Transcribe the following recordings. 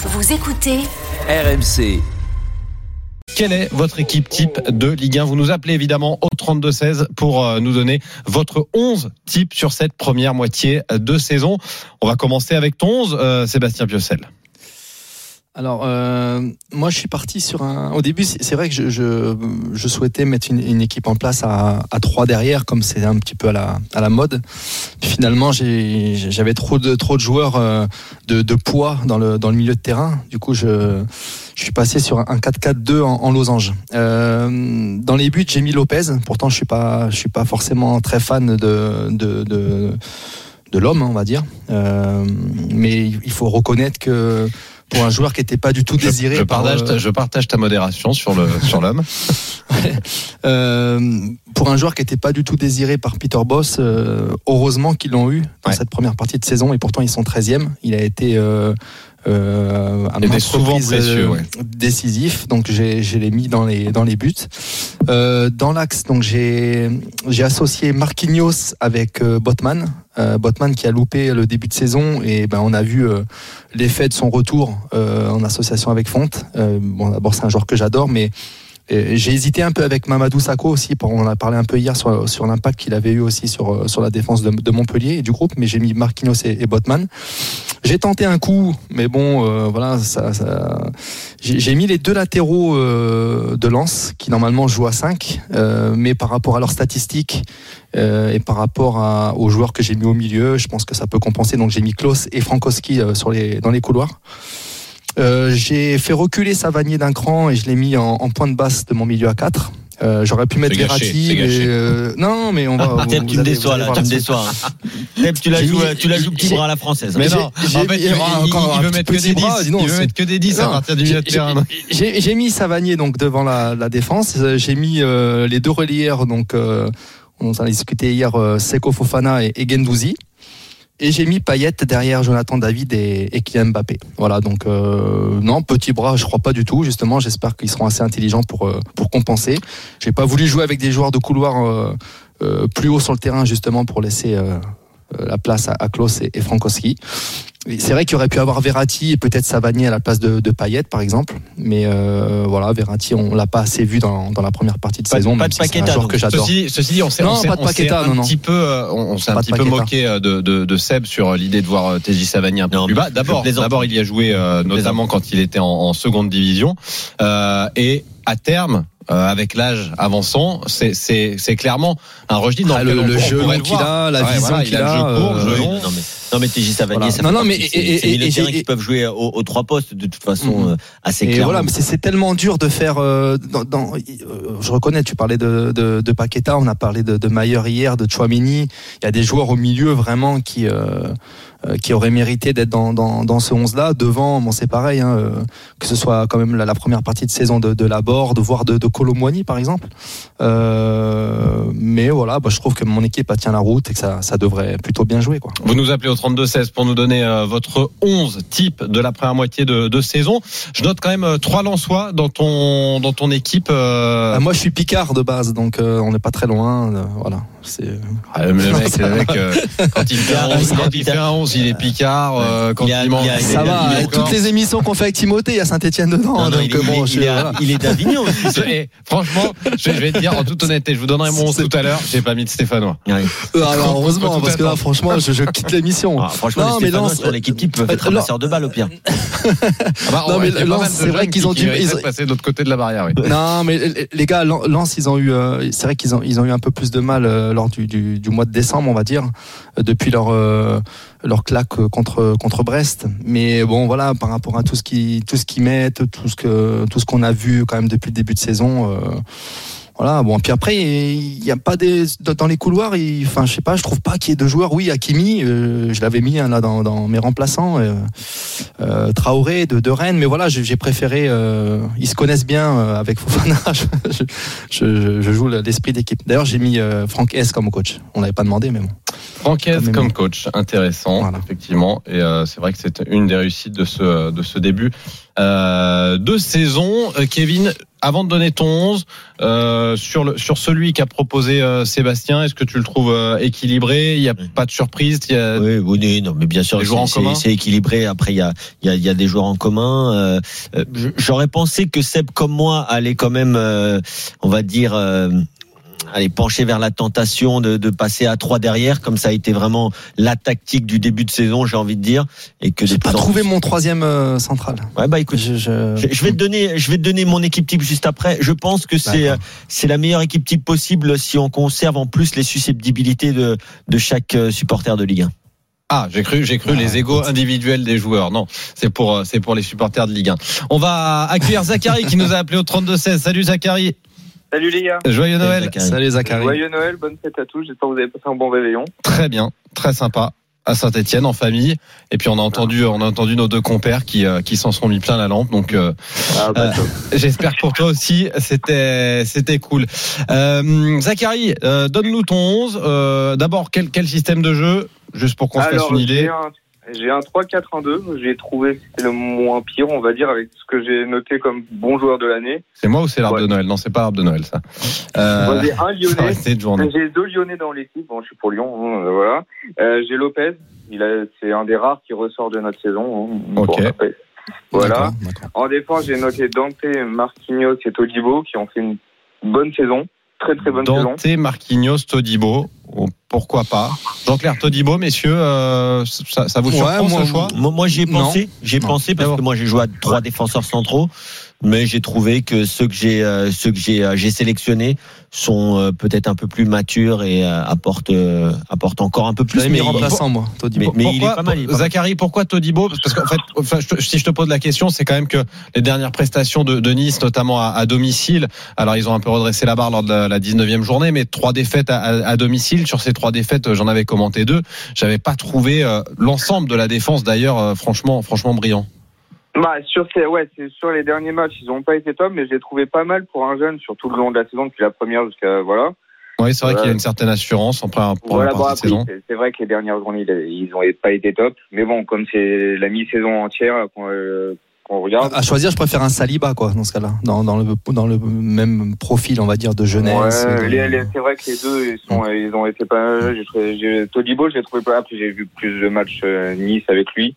Vous écoutez RMC. Quelle est votre équipe type de Ligue 1 Vous nous appelez évidemment au 32-16 pour euh, nous donner votre 11 type sur cette première moitié de saison. On va commencer avec ton 11, euh, Sébastien Piocel. Alors, euh, moi, je suis parti sur un. Au début, c'est vrai que je, je, souhaitais mettre une, équipe en place à, à 3 derrière, comme c'est un petit peu à la, à la mode. Finalement, j'avais trop de, trop de joueurs euh, de, de poids dans le, dans le milieu de terrain. Du coup, je, je suis passé sur un 4-4-2 en, en losange. Euh, dans les buts, j'ai mis Lopez. Pourtant, je suis pas, je suis pas forcément très fan de, de, de, de l'homme, on va dire. Euh, mais il faut reconnaître que pour un joueur qui n'était pas du tout désiré. je, par, partage, euh, ta- je partage ta modération sur le sur l'homme. euh, pour un joueur qui n'était pas du tout désiré par Peter Boss, euh, heureusement qu'ils l'ont eu dans Ouais. cette première partie de saison et pourtant ils sont 13e. Il a été euh, à Il était maintes souvent précieux, euh, ouais. décisif, donc j'ai l'ai mis dans les dans les buts. Euh, dans l'axe, donc j'ai j'ai associé Marquinhos avec euh, Botman, euh, Botman qui a loupé le début de saison et ben on a vu euh, l'effet de son retour euh, en association avec Fonte. Euh, bon, d'abord c'est un joueur que j'adore, mais j'ai hésité un peu avec Mamadou Sakho aussi. On a parlé un peu hier sur, sur l'impact qu'il avait eu aussi sur, euh, sur la défense de, Montpellier et du groupe, mais j'ai mis Marquinhos et, Botman. J'ai tenté un coup, mais bon, euh, voilà, ça, ça- j'ai mis les deux latéraux euh, de Lens qui normalement jouent à 5, euh, mais par rapport à leurs statistiques euh, et par rapport aux joueurs que j'ai mis au milieu, je pense que ça peut compenser. Donc j'ai mis Klaus et Frankowski euh, sur les, dans les couloirs. Euh, j'ai fait reculer Savanier d'un cran et je l'ai mis en, en point de basse de mon milieu à 4. Euh, J'aurais pu mettre gâché, Verratti, mais euh, non, mais on va. Thème, vous tu me déçois là, tu me déçois. hein. Tu la joues, tu la joues petit bras à la française. Mais non, en fait, il, veut mettre que des bras, 10. dis donc, Il veut mettre que des 10 à partir du milieu de j'ai- terrain. J'ai j'ai mis Savanier donc devant la, la défense. Euh, J'ai mis euh, les deux relières donc euh, on en a discuté hier euh, Seko Fofana et, et Gendouzi. Et j'ai mis Payet derrière Jonathan David et, Kylian Mbappé. Voilà donc euh, non petit bras je crois pas du tout justement j'espère qu'ils seront assez intelligents pour euh, pour compenser. J'ai pas voulu jouer avec des joueurs de couloir euh, euh, plus haut sur le terrain justement pour laisser la place à, à Klaus et, et Frankowski. C'est vrai qu'il aurait pu avoir Verratti et peut-être Savanier à la place de, de Payet par exemple, mais euh, voilà Verratti on l'a pas assez vu dans, dans la première partie de Pas- saison. pas de si Paqueta, que j'adore. Ceci, ceci dit, on s'est Non, on s'est- pas de on s'est Paqueta, un non, non. petit peu, euh, on, on s'est un petit peu moqué euh, de, de, de Seb sur l'idée de voir euh, TJ Savani un peu plus bas. D'abord, d'abord, il y a joué euh, notamment quand il était en, en seconde division Euh, et à terme. euh, avec l'âge avançant, c'est c'est c'est clairement un registre dans Ah, le, on- on le qu'il a, la Ouais, vision voilà, qu'il il a le a. jeu court, euh, jeu Oui, long. non mais non mais TJ Savanier Voilà. ça Non, non, mais et- et- et- qui peuvent jouer aux, aux trois postes de toute façon Mhm. euh, assez Et clairement. voilà, mais c'est- tellement dur de faire. euh, dans, dans- euh, je reconnais, tu parlais de, de, de Paqueta, on a parlé de, de Mayer hier, de Chouameni. Il y a des joueurs au milieu vraiment qui euh, euh, qui auraient mérité d'être dans, dans, dans ce 11-là. Devant, bon, c'est pareil, hein, euh, que ce soit quand même la, la première partie de saison de, de Laborde, voire de, de Colomboigny par exemple. Euh, mais voilà, bah, je trouve que mon équipe tient la route et que ça, ça devrait plutôt bien jouer. Quoi. Vous nous appelez au 32-16 pour nous donner euh, votre 11 type de la première moitié de, de saison. Je note quand même euh, trois Lensois dans ton, dans ton équipe. euh, Ah, moi, je suis Picard de base, donc euh, on n'est pas très loin. euh, voilà, c'est. ah, le mec, le mec, euh, quand il fait un 11, quand il fait un 11, il est Picard. euh, quand Il a- il mange, il a- Ça il va, il est toutes les émissions qu'on fait avec Timothée, il y a Saint-Etienne dedans. Non, non, donc il, est- euh, bon, il est- je il est- voilà. il est d'Avignon franchement, je je vais te dire en toute honnêteté, je vous donnerai mon 11 tout à l'heure. J'ai pas mis de Stéphanois. Ouais. Euh, alors, heureusement, parce que là, franchement, je, je quitte l'émission. Ah, franchement, Non, les mais Stéphanois sur l'équipe type peuvent être euh, ramasseurs de balles au pire. Ah bah, Non, ouais, mais il y a pas Lens, c'est vrai qu'ils qui- ont dû- passer de l'autre côté de la barrière. Non, mais les- gars, Lens, ils ont eu, euh, c'est vrai qu'ils ont, ils ont eu un peu plus de mal euh, lors du, du, du mois de décembre, on va dire, euh, depuis leur euh, leur claque euh, contre contre Brest. Mais bon, voilà, par rapport à tout ce qui tout ce qu'ils mettent, tout ce que tout ce qu'on a vu quand même depuis le début de saison. Voilà, bon, puis après, il n'y a pas des dans les couloirs. Enfin, je sais pas, je trouve pas qu'il y ait de joueurs. Oui, Hakimi, euh, je l'avais mis hein, là dans, mes remplaçants. euh, euh, Traoré de, de Rennes, mais voilà, j'ai préféré. euh, ils se connaissent bien euh, avec Fofana. je, je, joue l'esprit d'équipe. D'ailleurs, j'ai mis Franck S comme coach. On l'avait pas demandé, mais bon. Francaise comme coach, intéressant, Voilà. effectivement. Et euh, c'est vrai que c'est une des réussites de ce, de ce début euh, de saison. Euh, Kevin, avant de donner ton 11, euh, sur, le, sur celui qu'a proposé euh, Sébastien, est-ce que tu le trouves euh, équilibré? Il n'y a Oui. pas de surprise il y a... Oui, oui, oui, non, mais bien sûr, c'est- équilibré. Après, il y a, il y, a, il y a des joueurs en commun. Euh, euh, J'aurais pensé que Seb, comme moi, allait quand même, euh, on va dire, euh, aller pencher vers la tentation de, de passer à trois derrière, comme ça a été vraiment la tactique du début de saison, j'ai envie de dire, et que J'ai pas trouvé plus- mon troisième euh, central. Ouais, bah écoute. Je, je- Je je vais te donner, je vais te donner mon équipe type juste après. Je pense que c'est D'accord. c'est la meilleure équipe type possible si on conserve en plus les susceptibilités de de chaque euh, supporter de Ligue 1. Ah, j'ai cru, j'ai cru les égaux individuels des joueurs. Non, c'est pour, euh, c'est pour les supporters de Ligue 1. On va accueillir Zachary qui nous a appelé au 32-16. Salut Zachary. Salut les gars. Joyeux Noël. Zachary. Salut Zachary. Joyeux Noël, bonne fête à tous. J'espère que vous avez passé un bon réveillon. Très bien, très sympa à Saint-Etienne en famille. Et puis on a entendu, on a entendu nos deux compères qui, euh, qui s'en sont mis plein la lampe. Donc euh, Ah, bah, Euh, j'espère que pour toi aussi c'était, c'était cool. Euh, Zachary, euh, donne-nous ton 11. Euh, d'abord quel, quel système de jeu, juste pour qu'on se fasse une j'ai idée. un, j'ai un 3-4-1-2. J'ai trouvé que c'était le moins pire, on va dire, avec ce que j'ai noté comme bon joueur de l'année. C'est moi ou c'est l'arbre Ouais. de Noël? Non, c'est pas l'arbre de Noël ça. Euh, j'ai un Lyonnais. J'ai deux Lyonnais dans l'équipe. Bon, je suis pour Lyon, hein, euh, voilà. Euh, j'ai Lopez. Il a, c'est un des rares qui ressort de notre saison. hein. Ok. Voilà. En défense, j'ai noté Dante, Marquinhos et Todibo qui ont fait une bonne saison. Très très bonne saison. Dante, Marquinhos, Todibo. Oh, pourquoi pas? Jean-Claire Todibo, messieurs, euh, ça, ça vous Ouais, surprend moi, ce choix? Moi, moi j'y ai pensé, j'ai pensé parce que moi j'ai joué à trois défenseurs centraux, mais j'ai trouvé que ceux que j'ai euh, ceux que j'ai euh, j'ai sélectionnés sont euh, peut-être un peu plus matures et euh, apportent euh, apportent encore un peu plus. mais- remplaçant, moi, Todibo. Mais- il est pourquoi, pas mal, il est pas mal. Zachary, pourquoi Todibo? Parce qu'en fait, enfin, je te- si je te pose la question, c'est quand même que les dernières prestations de, de Nice, notamment à, à domicile, alors ils ont un peu redressé la barre lors de la, la 19e journée, mais trois défaites à, à- à domicile. Sur ces trois défaites, j'en avais commenté deux. J'avais pas trouvé euh, l'ensemble de la défense, d'ailleurs, euh, franchement, franchement brillant. Bah, sur, ces, ouais, c'est sur les derniers matchs, ils n'ont pas été top, mais je les trouvais pas mal pour un jeune sur tout le long de la saison, depuis la première jusqu'à. Voilà. Oui, c'est vrai Ouais. qu'il y a une certaine assurance en première, première voilà bon, partie de après, saison. c'est- vrai que les dernières journées, ils n'ont pas été top. Mais bon, comme c'est la mi-saison entière qu'on euh, qu'on regarde. À choisir, je préfère un Saliba, quoi, dans ce cas-là. Dans, dans, le, dans le même profil, on va dire, de jeunesse. Ouais, de- c'est vrai que les deux, ils, sont, ils ont été pas. Trouvé- Todibo, je l'ai trouvé pas. Après, j'ai vu plus de matchs euh, Nice avec lui.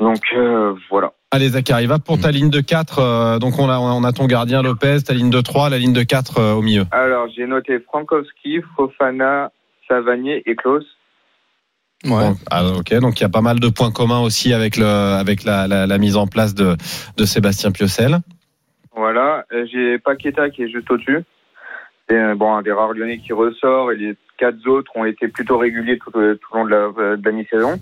Donc euh, voilà. Allez, Zachary, va pour ta ligne de 4. donc on a, on a ton gardien Lopez, ta ligne de 3, la ligne de 4 euh, au milieu. Alors, j'ai noté Frankowski, Fofana, Savanier et Klaus. Ouais. Ah, ok, donc il y a pas mal de points communs aussi avec, le, avec la, la, la mise en place de, de Sébastien Piocel. Voilà. Euh, J'ai Paqueta qui est juste au-dessus. C'est euh, bon, un des rares Lyonnais qui ressort et les quatre autres ont été plutôt réguliers tout, euh, tout au long de la, euh, de la mi-saison.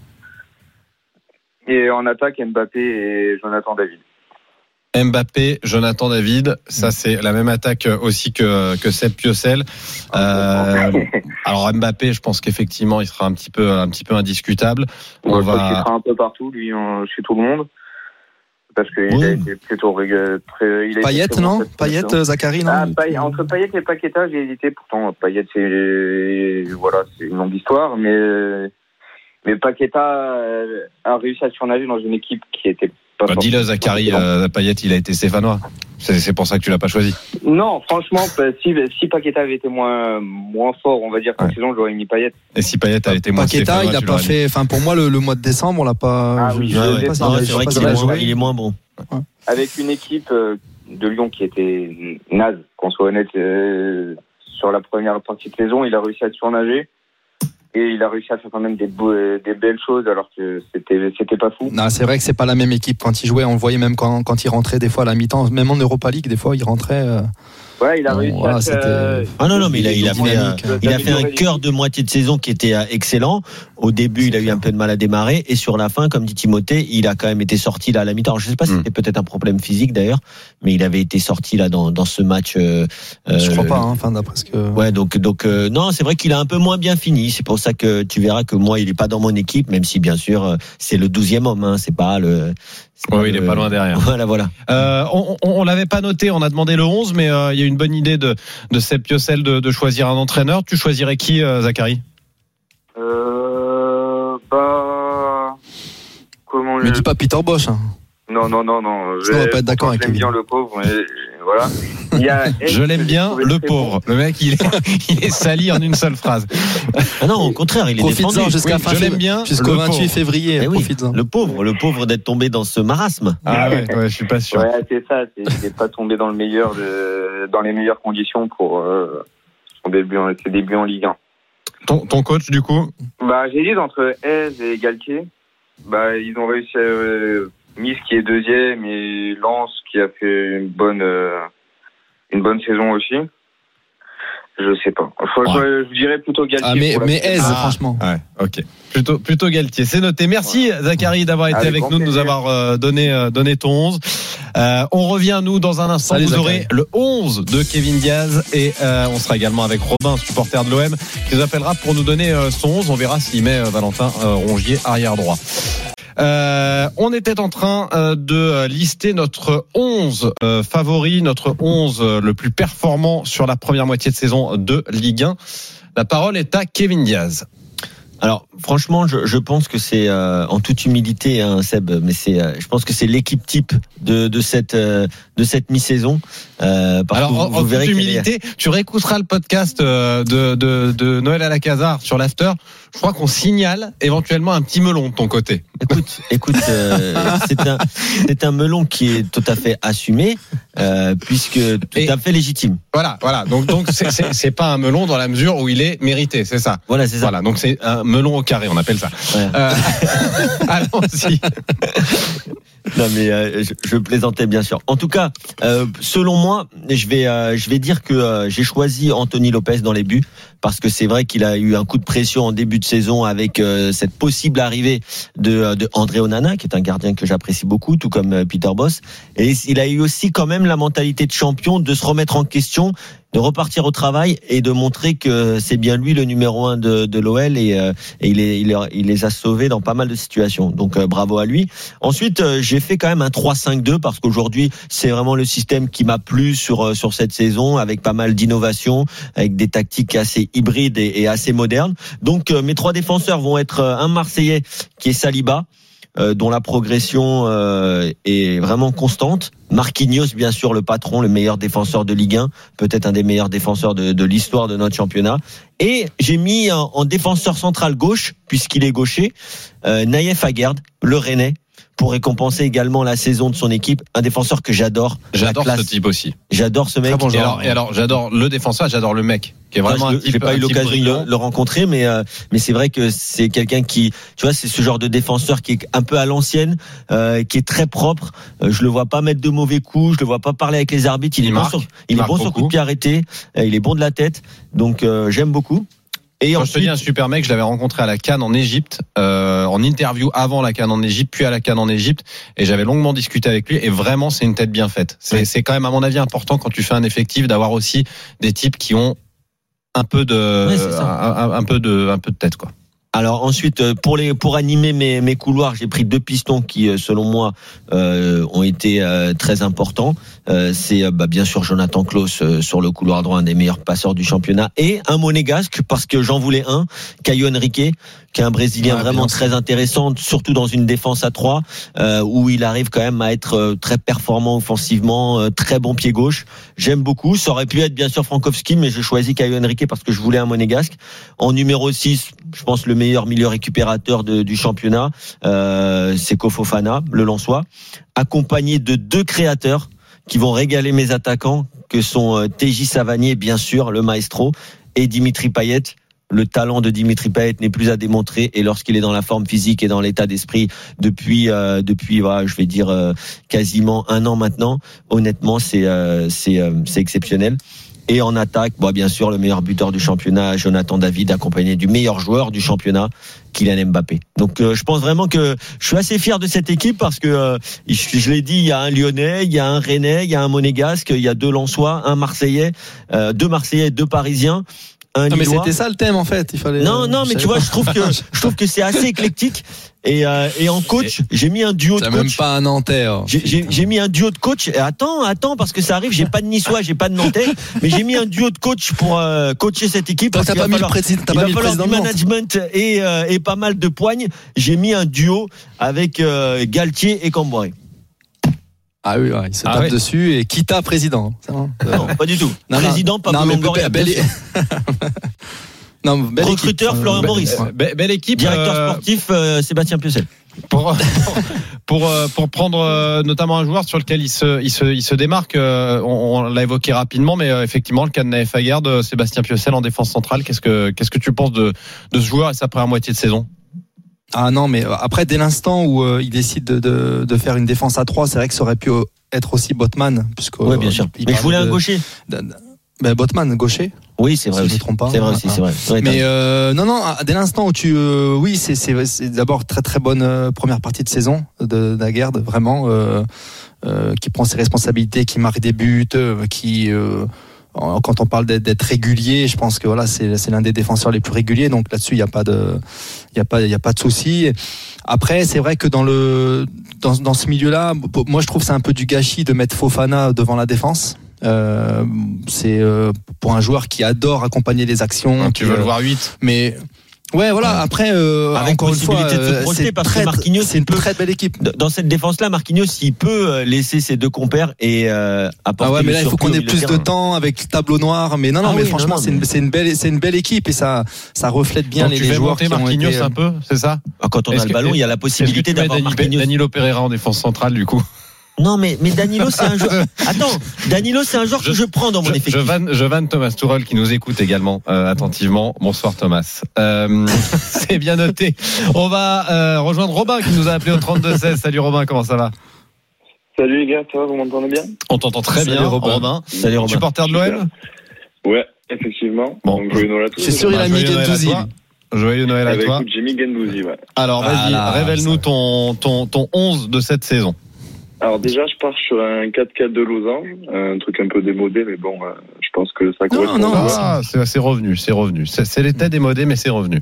Et en attaque, Mbappé et Jonathan David. Mbappé, Jonathan David, ça c'est la même attaque aussi que, que Seb Piocel. Euh, alors Mbappé, je pense qu'effectivement il sera un petit peu, un petit peu indiscutable. On qu'il va, sera un peu partout, lui, en- chez tout le monde. Parce qu'il Oui. a été plutôt très. Il a Payet, non Payet, euh, Zachary, non Ah, Payet- entre Payet et Paqueta, j'ai hésité. Pourtant, Payet, c'est voilà, c'est une longue histoire, mais mais Paqueta euh, a réussi à surnager dans une équipe qui était pas. bah, dis-le Zachary, euh, Payet, il a été stéphanois. C'est pour ça que tu l'as pas choisi. Non, franchement, bah, si si Paqueta avait été moins moins fort, on va dire cette Ouais. saison, j'aurais mis Payet. Et si Payet a été moins Paqueta, stéphanois, il a pas fait. Enfin, pour moi, le, le mois de décembre, on l'a pas. Ah oui, je ouais, sais ouais. pas c'est vrai qu'il est moins bon. avec une équipe euh, de Lyon qui était naze, qu'on soit honnête, euh, sur la première partie de saison, il a réussi à surnager et il a réussi à faire quand même des, belles choses alors que c'était c'était pas fou. Non, c'est vrai que c'est pas la même équipe. Quand il jouait, on voyait même quand, quand il rentrait des fois à la mi-temps, même en Europa League, des fois, il rentrait. euh, Ouais, il a Bon, réussi à faire. Ah non, non, mais il a, il a fait, un, dynamique, il a fait un d'améliorer cœur de moitié de saison qui était euh, excellent. Au début, il a eu un peu de mal à démarrer. Et sur la fin, comme dit Timothée, il a quand même été sorti là à la mi-temps. Alors, Je sais pas si Mm. c'était peut-être un problème physique d'ailleurs, mais il avait été sorti là dans, dans ce match. euh, Je crois euh, pas, hein, enfin, d'après ce que. Ouais, donc donc euh, non, c'est vrai qu'il a un peu moins bien fini. C'est pour ça que tu verras que moi, il est pas dans mon équipe, même si bien sûr euh, c'est le douzième homme. Hein, c'est pas le. Oui, il est pas loin derrière. Voilà, voilà. Euh, on, on, on l'avait pas noté, on a demandé le 11, mais euh, il y a une bonne idée de, de Seb Piocel de, de choisir un entraîneur. Tu choisirais qui, euh, Zachary? Euh, bah. Comment Mais le- dis pas Peter Bosch. Hein. Non, non, non, non. Sinon, on va pas être d'accord avec J'aime bien le pauvre, mais voilà. Il y a Ace Je l'aime bien, le pauvre. Le mec, il est, il est sali en une seule phrase. Ah non, au contraire, il est défendu. Jusqu'à Oui, fin je l'aime bien, Jusqu'au le 28 pauvre. février. Eh oui, le pauvre, le pauvre d'être tombé dans ce marasme. Ah ouais, ouais, je suis pas sûr. Ouais, c'est ça. c'est- Il n'est pas tombé dans le meilleur de, dans les meilleures conditions pour euh, son début, en, ses débuts en Ligue 1. Ton, ton coach, du coup? Bah, j'hésite entre Aise et Galtier. Bah, ils ont réussi à euh, Nice qui est deuxième et Lens qui a fait une bonne euh, une bonne saison aussi. Je sais pas. Faut- Je, je dirais plutôt Galtier. Ah, mais, mais. Aise, Ah. franchement. Ouais, ok. Plutôt, plutôt Galtier. C'est noté. Merci Zachary d'avoir été Avec avec nous, de nous avoir euh, donné, euh, donné ton 11. Euh, on revient, nous, dans un instant. Salut, vous Zachary. aurez le 11 de Kevin Diaz et euh, on sera également avec Robin, supporter de l'OM, qui nous appellera pour nous donner euh, son 11. On verra s'il met euh, Valentin euh, Rongier arrière droit. Euh, on était en train euh, de euh, lister notre 11 euh, favori, notre 11 euh, le plus performant sur la première moitié de saison de Ligue 1. La parole est à Kevin Diaz. Alors, franchement, je, je pense que c'est, euh, en toute humilité, hein, Seb, mais c'est, euh, je pense que c'est l'équipe type de, de cette, euh, de cette mi-saison. Alors, vous- en, vous en verrez toute est- humilité, tu réécouteras le podcast de, de, de Noël à la Casar sur l'after. Je crois qu'on signale éventuellement un petit melon de ton côté. Écoute, écoute, c'est un, c'est un melon qui est tout à fait assumé, puisque tout Et- à fait légitime. Voilà, voilà. Donc, donc c'est- c'est c'est pas un melon dans la mesure où il est mérité, c'est ça. Voilà, c'est ça. Voilà, donc c'est un melon au carré, on appelle ça. Ouais. Euh, Allons-y. Non mais euh, je, je plaisantais bien sûr. En tout cas, euh, selon moi, je vais euh, je vais dire que euh, j'ai choisi Anthony Lopez dans les buts parce que c'est vrai qu'il a eu un coup de pression en début de saison avec euh, cette possible arrivée de, de André Onana qui est un gardien que j'apprécie beaucoup tout comme euh, Peter Boss et il a eu aussi quand même la mentalité de champion de se remettre en question de repartir au travail et de montrer que c'est bien lui le numéro un de, de l'OL et, euh, et il, est, il, est- il les a sauvés dans pas mal de situations. Donc euh, bravo à lui. Ensuite, euh, j'ai fait quand même un 3-5-2 parce qu'aujourd'hui, c'est vraiment le système qui m'a plu sur euh, sur cette saison avec pas mal d'innovations, avec des tactiques assez hybrides et, et assez modernes. Donc euh, mes trois défenseurs vont être euh, un Marseillais qui est Saliba. euh, dont la progression euh, est vraiment constante. Marquinhos, bien sûr, le patron, le meilleur défenseur de Ligue 1, peut-être un des meilleurs défenseurs de, de l'histoire de notre championnat. Et j'ai mis en, en défenseur central gauche, puisqu'il est gaucher, euh, Naïef Aguerd, le Rennais, pour récompenser également la saison de son équipe. Un défenseur que j'adore. J'adore ce type aussi. J'adore ce mec. et alors, j'adore le défenseur, j'adore le mec, qui est vraiment Enfin, un je- j'ai type, pas eu l'occasion de le, le rencontrer, mais euh, mais c'est vrai que c'est quelqu'un qui, tu vois, c'est ce genre de défenseur qui est un peu à l'ancienne, euh, qui est très propre. Euh, je le vois pas mettre de mauvais coups, je le vois pas parler avec les arbitres. Il, Il est marque, bon sur, il il est bon sur coup de pied arrêté, euh, il est bon de la tête, donc euh, j'aime beaucoup. Et Quand je te dis un super mec, je l'avais rencontré à la Cannes en Égypte, euh, en interview avant la Cannes en Égypte, puis à la Cannes en Égypte, et j'avais longuement discuté avec lui. Et vraiment, c'est une tête bien faite. C'est quand même, à mon avis, important quand tu fais un effectif d'avoir aussi des types qui ont un peu de, un peu de, un peu de tête, quoi. Alors ensuite, euh, pour les pour animer mes, couloirs, j'ai pris deux pistons qui, euh, selon moi, euh, ont été très importants. C'est bah, bien sûr Jonathan Klaus sur le couloir droit, un des meilleurs passeurs du championnat, et un monégasque parce que j'en voulais un, Caio Henrique, qui est un Brésilien vraiment très intéressant, surtout dans une défense à trois euh, où il arrive quand même à être euh, très performant offensivement, euh, très bon pied gauche. J'aime beaucoup. Ça aurait pu être bien sûr Frankowski, mais j'ai choisi Caio Henrique parce que je voulais un monégasque. En numéro 6, je pense le meilleur milieu récupérateur de- du championnat, euh, c'est Kofofana, le Lensois, accompagné de deux créateurs qui vont régaler mes attaquants, que sont euh, TJ Savanier, bien sûr, le maestro, et Dimitri Payet, le talent de Dimitri Payet n'est plus à démontrer et lorsqu'il est dans la forme physique et dans l'état d'esprit depuis euh, depuis voilà, je vais dire euh, quasiment un an maintenant, honnêtement c'est euh, c'est euh, c'est exceptionnel. Et en attaque, bon, bien sûr, le meilleur buteur du championnat, Jonathan David, accompagné du meilleur joueur du championnat, Kylian Mbappé. Donc, euh, je pense vraiment que je suis assez fier de cette équipe parce que, euh, je, je l'ai dit, il y a un Lyonnais, il y a un Rennais, il y a un Monégasque, il y a deux Lensois, un Marseillais, euh, deux Marseillais, deux Parisiens. Un Non, mais c'était ça le thème en fait. Il fallait. Non, non, mais je tu vois, je trouve que je trouve que c'est assez éclectique. Et, euh, et en coach, j'ai mis un duo de C'est même coach. pas un Nantais. hein. J'ai- mis un duo de coach. Et attends, attends, parce que ça arrive. J'ai pas de Niçois, j'ai pas de Nantais, mais j'ai mis un duo de coach pour euh, coacher cette équipe. T'as pas mis le falloir- président, t'as il pas va le falloir président du management et, euh, et pas mal de poignes. J'ai mis un duo avec euh, Galtier et Camboire. Ah oui, ouais, il se Ah tape ouais. dessus et quitta président. Ça va Non, pas du tout. Non, non. Président Pablo Non, mais Longoria. belle- non, belle Recruteur, équipe. Florent Belle- Maurice. ouais. Be- belle équipe. Directeur euh, sportif euh, Sébastien Piocel. pour pour euh, pour prendre euh, notamment un joueur sur lequel il se il se il se démarque. euh, on, on l'a évoqué rapidement, mais euh, effectivement le cas de Aguerd, euh, Sébastien Piocel en défense centrale. Qu'est-ce que qu'est-ce que tu penses de de ce joueur et sa première moitié de saison? Ah non, mais après, dès l'instant où euh, il décide de, de, de faire une défense à 3, c'est vrai que ça aurait pu euh, être aussi Botman. Puisque, Oui, bien euh, sûr. il Mais je voulais un gaucher. de- ben, Botman, gaucher. Oui, c'est si vrai je aussi. me trompe pas. C'est vrai aussi, Ah, c'est vrai. Ouais, Mais euh, non, non, ah, dès l'instant où tu, euh, oui, c'est d'abord très très bonne euh, première partie de saison de Daguerre, vraiment, euh, euh, qui prend ses responsabilités, qui marque des buts, euh, qui euh, quand on parle d'être régulier, je pense que voilà, c'est l'un des défenseurs les plus réguliers, donc là-dessus il y a pas de, il y a pas, il y a pas de souci. Après, c'est vrai que dans le dans, dans ce milieu-là, moi je trouve que c'est un peu du gâchis de mettre Fofana devant la défense. Euh, c'est euh, pour un joueur qui adore accompagner les actions. Tu qui, veux le euh, voir 8 mais ouais, voilà. Après, euh, Avec encore une fois, possibilité de se euh, c'est parce que très- Marquinhos, c'est une peut- très belle équipe. Dans cette défense-là, Marquinhos, il peut euh, laisser ses deux compères et euh, apporter Ah ouais, mais là, il faut qu'on ait plus de temps avec le tableau noir. Mais non, non, Ah mais oui, franchement, c'est une, une belle, c'est une belle équipe et ça, ça reflète bien Donc les, tu les joueurs qui ont Marquinhos été, euh, un peu, c'est ça Ah, Quand on a le ballon, il y a la possibilité d'avoir Dani- Marquinhos. Danilo Pereira en défense centrale du coup Non, mais, mais Danilo, c'est un joueur. Attends, Danilo, c'est un joueur que je prends dans mon Je, effectif. je vanne, je vanne Thomas Tourelle qui nous écoute également euh, attentivement. Bonsoir Thomas. Euh, c'est bien noté. On va euh, rejoindre Robin qui nous a appelé au 32-16. Salut Robin, comment ça va? Salut les gars, ça va, vous m'entendez bien? On t'entend très Salut bien, Robin. Robin. Salut Robin. Supporter de l'OM Ouais, effectivement. Bon. Donc, Noël à tous. Je suis sûr, il a Bah, mis joyeux Noël à Gendouzi. toi. Joyeux Noël à toi. écoute, j'ai mis Gendouzi, ouais. Alors vas-y, Voilà, révèle-nous ton, ton, ton 11 de cette saison. Alors déjà, je pars sur un 4-4 de Losange, un truc un peu démodé, mais bon, euh, je pense que ça correspond. non, bien. Ah, c'est revenu, c'est revenu. C'est l'état démodé, mais c'est revenu.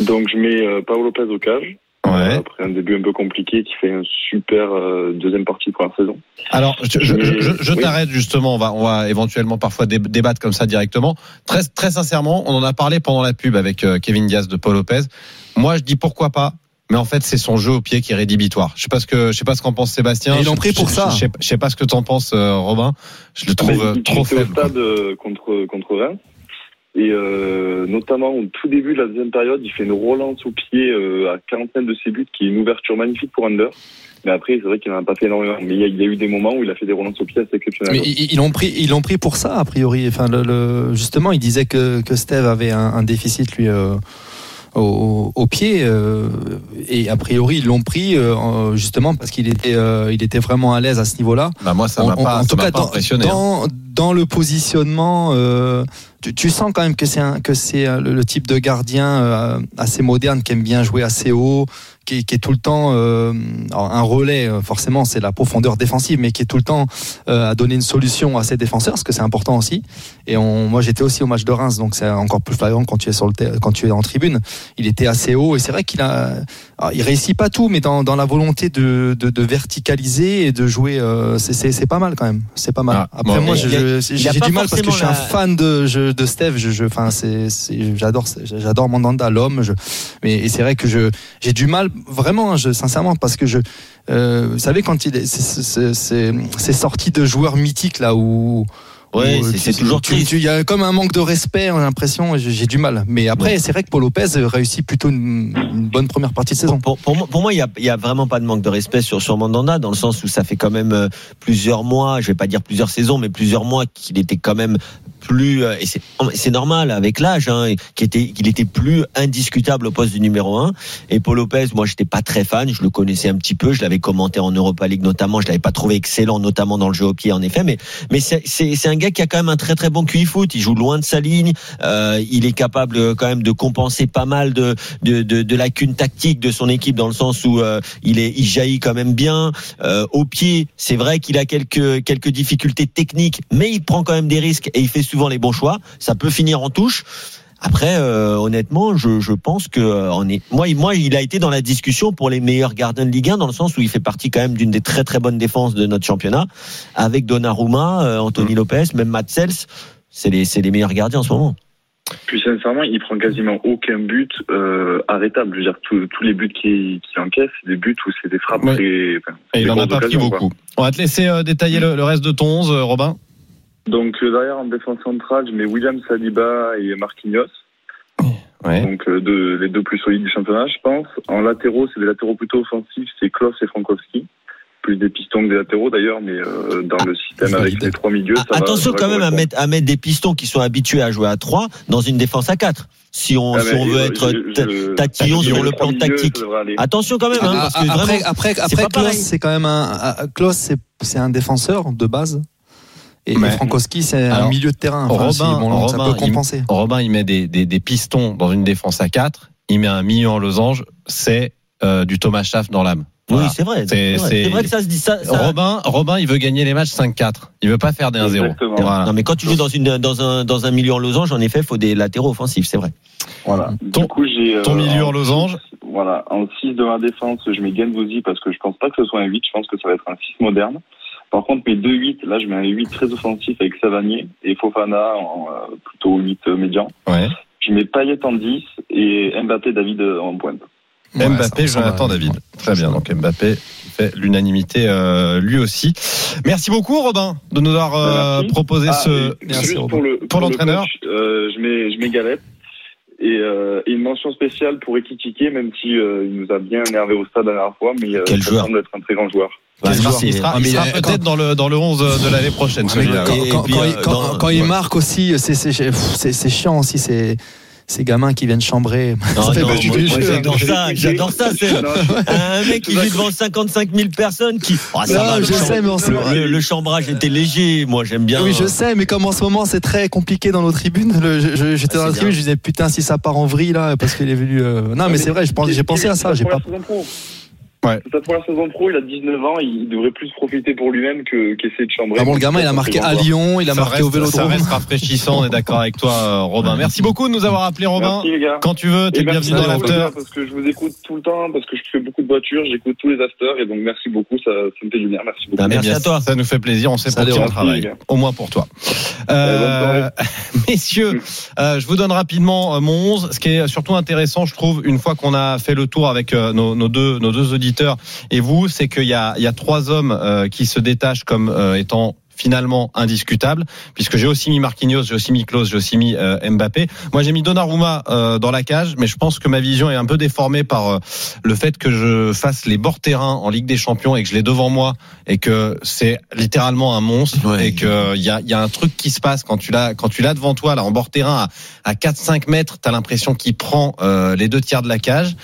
Donc je mets euh, Paolo Lopez au cage. Ouais. Après un début un peu compliqué qui fait une super euh, deuxième partie de première saison. Alors, je, je, je, je- je Oui. t'arrête justement. On va, on va éventuellement parfois dé- débattre comme ça directement. Très, très sincèrement, on en a parlé pendant la pub avec euh, Kevin Diaz de Paul Lopez. Moi, je dis pourquoi pas. Mais en fait, c'est son jeu au pied qui est rédhibitoire. Je sais pas ce que, je sais pas ce qu'en pense Sébastien. Et ils l'ont Je- pris pour je- ça. Je, sais, je sais pas ce que t'en penses, euh, Robin. Je le trouve Ah, il- il trop faible. au stade euh, contre contre Reims. Et euh, notamment au tout début de la deuxième période, il fait une relance au pied euh, à 40 mètres de ses buts, qui est une ouverture magnifique pour Under. Mais après, c'est vrai qu'il n'en a pas fait énormément. Mais il y, a, il y a eu des moments où il a fait des relances au pied assez exceptionnelles. Mais ils ils l'ont pris, ils l'ont pris pour ça a priori. Enfin, le, le- justement, il disait que, que Steve avait un, un déficit lui euh, au, au pied euh, et a priori ils l'ont pris euh, justement parce qu'il était, euh, il était vraiment à l'aise à ce niveau-là. Bah, moi, ça m'a pas, en tout cas, pas dans, impressionné. hein. dans, dans le positionnement, euh, tu, tu sens quand même que c'est que c'est euh, le, le type de gardien assez moderne qui aime bien jouer assez haut, qui, est- qui est tout le temps euh, un relais. euh, Forcément, c'est la profondeur défensive, mais qui est tout le temps euh, à donner une solution à ses défenseurs, ce que c'est important aussi. Et on, moi, j'étais aussi au match de Reims, donc c'est encore plus flagrant quand tu es sur le quand tu es en tribune. Il était assez haut et c'est vrai qu'il a, alors, il réussit pas tout, mais dans, dans la volonté de, de, de verticaliser et de jouer, euh, c'est- pas mal quand même. C'est pas mal. Ah, Après, bon, moi, j'ai du mal parce que je suis un la- fan de, je- de Steve. Je, je, enfin, c'est, c'est- j'adore, j'adore Mandanda, l'homme. Je, mais et c'est vrai que je, j'ai du mal vraiment, hein, je, sincèrement, parce que je, euh, vous savez, quand il est, c'est- sorti de joueurs mythiques là où. Ouais, où, c'est- toujours triste. Il y a comme un manque de respect, j'ai l'impression. J'ai du mal. Mais après, c'est vrai que Paul Lopez réussit plutôt une, une bonne première partie de saison. Pour, pour moi, pour moi, il y a, a vraiment pas de manque de respect sur sur Mandanda dans le sens où ça fait quand même euh, plusieurs mois, je vais pas dire plusieurs saisons, mais plusieurs mois qu'il était quand même plus euh, et c'est normal avec l'âge hein, qu'il était qu'il était plus indiscutable au poste du numéro 1 et Paul Lopez moi j'étais pas très fan je le connaissais un petit peu je l'avais commenté en Europa League notamment je l'avais pas trouvé excellent notamment dans le jeu au pied en effet mais mais c'est un gars qui a quand même un très très bon QI foot il joue loin de sa ligne euh, il est capable quand même de compenser pas mal de de de, de lacunes tactiques de son équipe dans le sens où euh, il est il jaillit quand même bien euh, au pied c'est vrai qu'il a quelques quelques difficultés techniques mais il prend quand même des risques et il fait souvent les bons choix. Ça peut finir en touche. Après, euh, honnêtement, je, je pense que euh, on est. Moi, il- moi, il a été dans la discussion pour les meilleurs gardiens de Ligue 1 dans le sens où il fait partie quand même d'une des très très bonnes défenses de notre championnat, avec Donnarumma, euh, Anthony Lopez, même Matt Sels. C'est les c'est les meilleurs gardiens en ce moment. Puis sincèrement, il prend quasiment aucun but euh, arrêtable. Je veux dire, tous, les buts qu'il qu'il encaisse, c'est des buts où c'est des frappes Ouais. très. enfin, Et il des en a pas pris quoi. beaucoup. On va te laisser euh, détailler le, le reste de ton 11, euh, Robin. Donc euh, derrière en défense centrale, je mets William Saliba et Marquinhos. Ouais. Donc euh, deux- les deux plus solides du championnat, je pense. En latéraux, c'est des latéraux plutôt offensifs, c'est Klaus et Frankowski. Plus des pistons que des latéraux d'ailleurs, mais euh, dans le système avec les trois milieux, ça va- Attention ça va quand même à mettre à mettre des pistons qui sont habitués à jouer à 3 dans une défense à 4. Si on Ah, si on veut euh, être tatillon sur le plan tactique. ça. Attention quand même hein, Ah, parce que ah, après, vraiment après, après Klaus, c'est quand même un. ah, Klaus, c'est c'est un défenseur de base. Et Mais- Frankowski, c'est un milieu de terrain. Robin, si, bon, ça Robin, peut compenser. Robin, il met des, des, des pistons dans une défense à 4. Il met un milieu en losange. C'est euh, du Thomas Schaff dans l'âme. Oui, c'est vrai. C'est- vrai. c'est- C'est vrai que ça se dit ça. ça- Robin, Robin, il veut gagner les matchs 5-4. Il veut pas faire des 1-0. Exactement. Voilà. Non, mais quand tu joues dans, une, dans, un, dans un milieu en losange, en effet, il faut des latéraux offensifs, c'est vrai. Voilà. Ton- du coup, j'ai. ton euh, milieu en losange Voilà. En 6 de ma défense, je mets Gendouzi parce que je pense pas que ce soit un 8. Je pense que ça va être un 6 moderne. Par contre, mes deux 8, là, je mets un 8 très offensif avec Savanier et Fofana en euh, plutôt 8 médian. Ouais. Je mets Payet en 10 et Mbappé David euh, en pointe. Ouais, Mbappé, Jonathan. David. Très bien. Donc Mbappé fait l'unanimité euh, lui aussi. Merci beaucoup Robin de nous avoir euh, proposé Ah, ce. Merci, juste pour le Pour le l'entraîneur euh, je mets je mets Galette et, euh, et une mention spéciale pour Ekitike, même si euh, il nous a bien énervé au stade la dernière fois, mais euh, Quel ça joueur. semble être un très grand joueur. Il sera, Ah, peut-être dans le dans le 11 de l'année prochaine. Ah, quand, quand- puis, quand euh, il, quand- dans- quand il ouais. marque aussi, c'est- c'est c'est- c'est chiant aussi, c'est ces gamins qui viennent chambrer. J'adore ça, j'adore un mec qui joue devant 55 000 personnes qui. Oh, ça Non, va, le je champ- sais, mais on se- le, le- le chambrage était léger. Moi, j'aime bien. Oui, je sais, mais comme en ce moment c'est très compliqué dans nos tribunes, j'étais Ah, dans la tribune, je disais putain si ça part en vrille là, parce qu'il est venu. euh, Non, mais c'est vrai, j'ai pensé à ça, j'ai pas. Ouais. C'est sa première saison pro, il a 19 ans, il devrait plus profiter pour lui-même que qu'essayer de chambrer. Ah bon, le gamin, il a marqué à Lyon, il a Ça marqué au reste, ça reste rafraîchissant. On est d'accord avec toi, euh, Robin. Merci beaucoup de nous avoir appelé Robin. Merci les gars. Quand tu veux, tu es Et merci bienvenu dans l'after. Parce que je vous écoute tout le temps, parce que je fais beaucoup de voitures, j'écoute tous les afters, et donc merci beaucoup, ça, ça me fait du bien, merci beaucoup. Ah, merci à toi. Ça nous fait plaisir. On sait pour qui on travaille. Au moins pour toi. Euh, Euh, messieurs, euh, je vous donne rapidement mon 11. Ce qui est surtout intéressant, je trouve, une fois qu'on a fait le tour avec nos, nos deux, nos deux auditeurs et vous, c'est qu'il y a, trois hommes euh, qui se détachent comme euh, étant finalement indiscutable puisque j'ai aussi mis Marquinhos, j'ai aussi mis Klose, j'ai aussi mis euh, Mbappé. Moi j'ai mis Donnarumma euh, dans la cage, mais je pense que ma vision est un peu déformée par euh, le fait que je fasse les bords terrain en Ligue des Champions et que je l'ai devant moi et que c'est littéralement un monstre Ouais. et que il y a, y a un truc qui se passe quand tu l'as quand tu l'as devant toi là en bord terrain à, à 4-5 mètres, t'as l'impression qu'il prend euh, les deux tiers de la cage.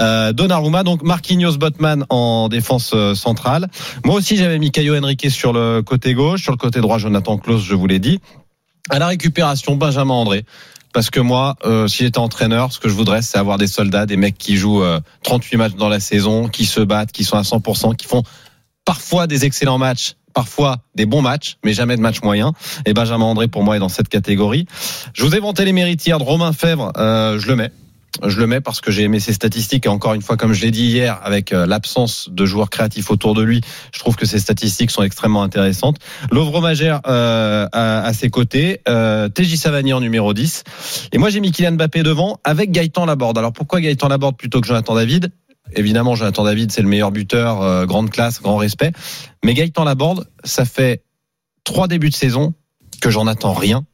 Euh, Donnarumma, donc Marquinhos Botman en défense euh, centrale. Moi aussi j'avais mis Caio Henrique sur le côté gauche, sur le côté droit Jonathan Klaus, je vous l'ai dit. À la récupération, Benjamin André. Parce que moi, euh, si j'étais entraîneur, ce que je voudrais, c'est avoir des soldats, des mecs qui jouent euh, 38 matchs dans la saison, qui se battent, qui sont à 100%, qui font parfois des excellents matchs, parfois des bons matchs, mais jamais de matchs moyens. Et Benjamin André, pour moi, est dans cette catégorie. Je vous ai vanté les mérites de Romain Fèvre, euh, je le mets. Je le mets parce que j'ai aimé ses statistiques et encore une fois, comme je l'ai dit hier, avec euh, l'absence de joueurs créatifs autour de lui, je trouve que ses statistiques sont extrêmement intéressantes. Lovre Magère euh, à, ses côtés, euh, TJ Savanier en numéro 10. Et moi, j'ai mis Kylian Mbappé devant avec Gaëtan Laborde. Alors pourquoi Gaëtan Laborde plutôt que Jonathan David? Évidemment, Jonathan David, c'est le meilleur buteur, euh, grande classe, grand respect. Mais Gaëtan Laborde, ça fait trois débuts de saison que j'en attends rien.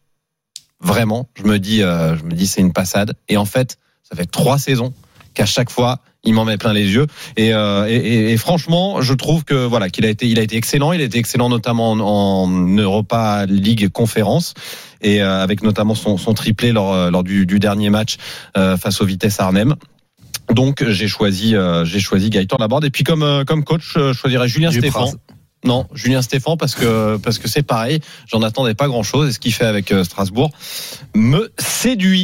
Vraiment, je me dis, euh, je me dis, c'est une passade. Et en fait, ça fait trois saisons qu'à chaque fois, il m'en met plein les yeux. Et, euh, et, et- et franchement, je trouve que voilà qu'il a été, il a été excellent. Il a été excellent notamment en, en Europa League conférence et euh, avec notamment son, son triplé lors, euh, lors du, du dernier match euh, face au Vitesse Arnhem. Donc j'ai choisi, j'ai choisi Gaëtan Laborde. Et puis comme comme coach, je choisirais Julien Dupraz. Stéphan. Non, Julien Stéphan parce que parce que c'est pareil. J'en attendais pas grand chose. Et ce qu'il fait avec Strasbourg me séduit.